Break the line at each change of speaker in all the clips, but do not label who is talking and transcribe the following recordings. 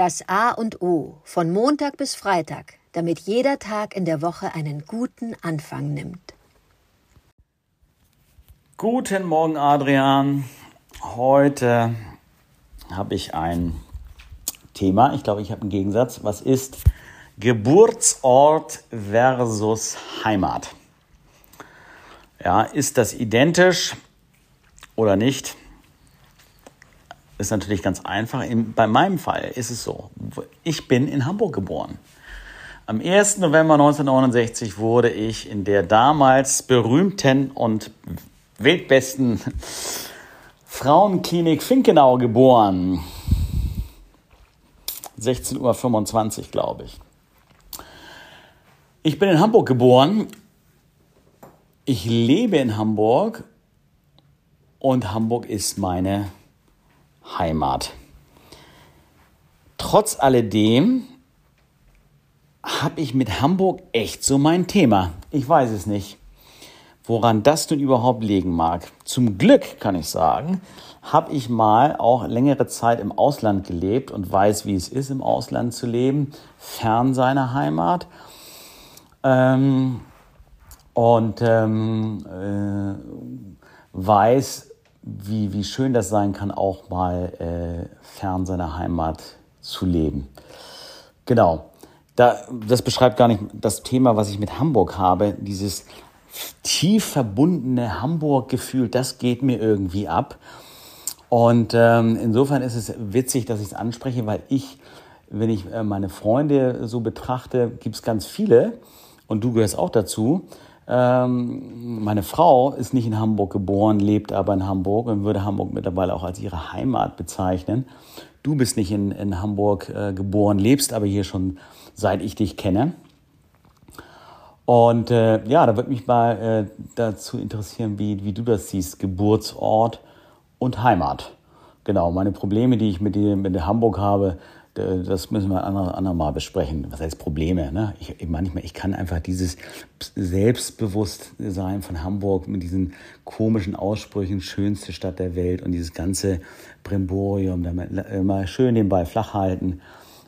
Das A und O von Montag bis Freitag, damit jeder Tag in der Woche einen guten Anfang nimmt.
Guten Morgen, Adrian. Heute habe ich ein Thema. Ich glaube, ich habe einen Gegensatz. Was ist Geburtsort versus Heimat? Ja, ist das identisch oder nicht? Ist natürlich ganz einfach. In, bei meinem Fall ist es so, ich bin in Hamburg geboren. Am 1. November 1969 wurde ich in der damals berühmten und weltbesten Frauenklinik Finkenau geboren. 16.25 Uhr, glaube ich. Ich bin in Hamburg geboren. Ich lebe in Hamburg und Hamburg ist meine Heimat. Trotz alledem habe ich mit Hamburg echt so mein Thema. Ich weiß es nicht, woran das nun überhaupt liegen mag. Zum Glück kann ich sagen, habe ich mal auch längere Zeit im Ausland gelebt und weiß, wie es ist, im Ausland zu leben, fern seiner Heimat. Ähm, und ähm, äh, weiß, wie, wie schön das sein kann, auch mal äh, fern seiner Heimat zu leben. Genau. Da, das beschreibt gar nicht das Thema, was ich mit Hamburg habe. Dieses tief verbundene Hamburg-Gefühl, das geht mir irgendwie ab. Und ähm, insofern ist es witzig, dass ich es anspreche, weil ich, wenn ich äh, meine Freunde so betrachte, gibt es ganz viele, und du gehörst auch dazu, ähm, meine Frau ist nicht in Hamburg geboren, lebt aber in Hamburg und würde Hamburg mittlerweile auch als ihre Heimat bezeichnen. Du bist nicht in, in Hamburg äh, geboren, lebst aber hier schon seit ich dich kenne. Und äh, ja, da würde mich mal äh, dazu interessieren, wie, wie du das siehst, Geburtsort und Heimat. Genau, meine Probleme, die ich mit, die, mit Hamburg habe, das müssen wir andermal besprechen. Was heißt Probleme? Ne? Ich, manchmal, ich kann einfach dieses Selbstbewusstsein von Hamburg mit diesen komischen Aussprüchen, schönste Stadt der Welt und dieses ganze Brimborium, immer schön den Ball flach halten.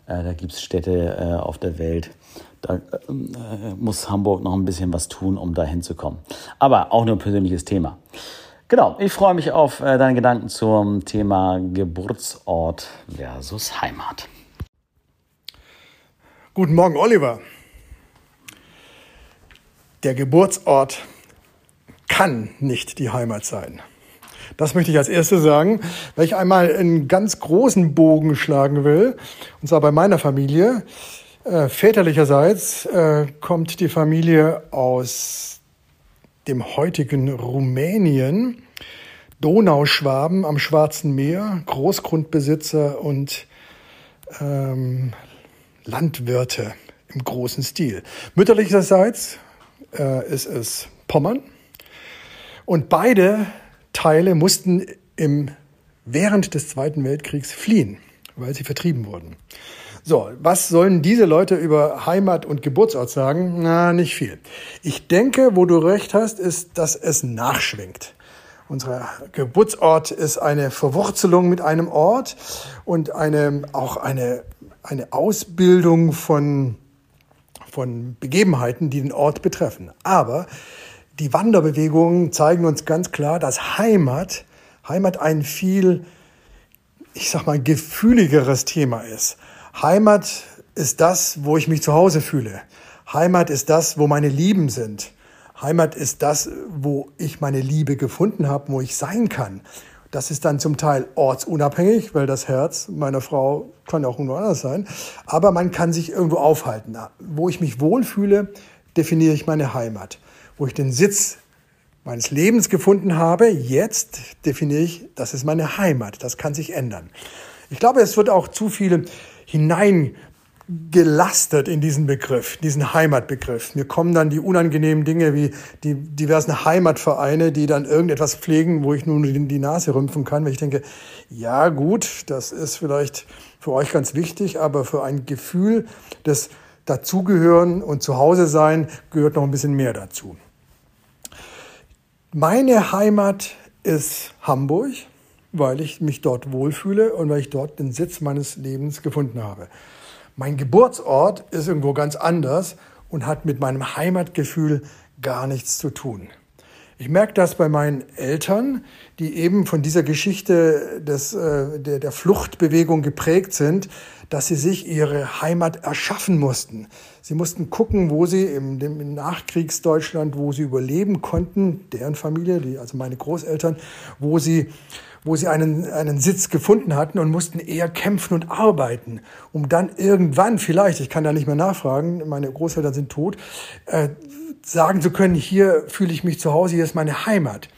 Äh, da gibt es Städte äh, auf der Welt. Da muss Hamburg noch ein bisschen was tun, um da hinzukommen. Aber auch nur ein persönliches Thema. Genau, ich freue mich auf deine Gedanken zum Thema Geburtsort versus Heimat.
Guten Morgen, Oliver. Der Geburtsort kann nicht die Heimat sein. Das möchte ich als erstes sagen, weil ich einmal einen ganz großen Bogen schlagen will. Und zwar bei meiner Familie. Äh, väterlicherseits äh, kommt die Familie aus dem heutigen Rumänien, Donauschwaben am Schwarzen Meer, Großgrundbesitzer und ähm, Landwirte im großen Stil. Mütterlicherseits äh, ist es Pommern. Und beide Teile mussten im, während des Zweiten Weltkriegs fliehen, weil sie vertrieben wurden. So, was sollen diese Leute über Heimat und Geburtsort sagen? Na, nicht viel. Ich denke, wo du recht hast, ist, dass es nachschwingt. Unser Geburtsort ist eine Verwurzelung mit einem Ort und eine, auch eine eine Ausbildung von, von Begebenheiten, die den Ort betreffen. Aber die Wanderbewegungen zeigen uns ganz klar, dass Heimat, Heimat ein viel, ich sag mal, gefühligeres Thema ist. Heimat ist das, wo ich mich zu Hause fühle. Heimat ist das, wo meine Lieben sind. Heimat ist das, wo ich meine Liebe gefunden habe, wo ich sein kann. Das ist dann zum Teil ortsunabhängig, weil das Herz meiner Frau kann auch irgendwo anders sein. Aber man kann sich irgendwo aufhalten. Wo ich mich wohlfühle, definiere ich meine Heimat. Wo ich den Sitz meines Lebens gefunden habe, jetzt definiere ich, das ist meine Heimat. Das kann sich ändern. Ich glaube, es wird auch zu viel hinein gelastet in diesen Begriff, diesen Heimatbegriff. Mir kommen dann die unangenehmen Dinge wie die diversen Heimatvereine, die dann irgendetwas pflegen, wo ich nun die Nase rümpfen kann, weil ich denke, ja gut, das ist vielleicht für euch ganz wichtig, aber für ein Gefühl des Dazugehören und Zuhause sein gehört noch ein bisschen mehr dazu. Meine Heimat ist Hamburg. Weil ich mich dort wohlfühle und weil ich dort den Sitz meines Lebens gefunden habe. Mein Geburtsort ist irgendwo ganz anders und hat mit meinem Heimatgefühl gar nichts zu tun. Ich merke das bei meinen Eltern, die eben von dieser Geschichte des, äh, der, der Fluchtbewegung geprägt sind, dass sie sich ihre Heimat erschaffen mussten. Sie mussten gucken, wo sie im, im Nachkriegsdeutschland, wo sie überleben konnten, deren Familie, die, also meine Großeltern, wo sie wo sie einen, einen Sitz gefunden hatten und mussten eher kämpfen und arbeiten, um dann irgendwann vielleicht, ich kann da nicht mehr nachfragen, meine Großeltern sind tot, äh, sagen zu können, hier fühle ich mich zu Hause, hier ist meine Heimat.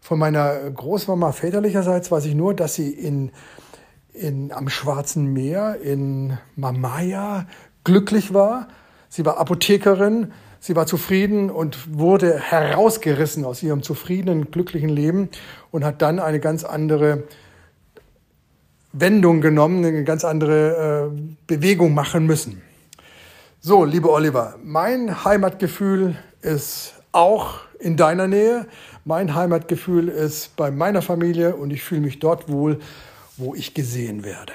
Von meiner Großmama väterlicherseits weiß ich nur, dass sie in, in, am Schwarzen Meer in Mamaya glücklich war. Sie war Apothekerin, sie war zufrieden und wurde herausgerissen aus ihrem zufriedenen, glücklichen Leben und hat dann eine ganz andere Wendung genommen, eine ganz andere äh, Bewegung machen müssen. So, liebe Oliver, mein Heimatgefühl ist auch in deiner Nähe. Mein Heimatgefühl ist bei meiner Familie und ich fühle mich dort wohl, wo ich gesehen werde.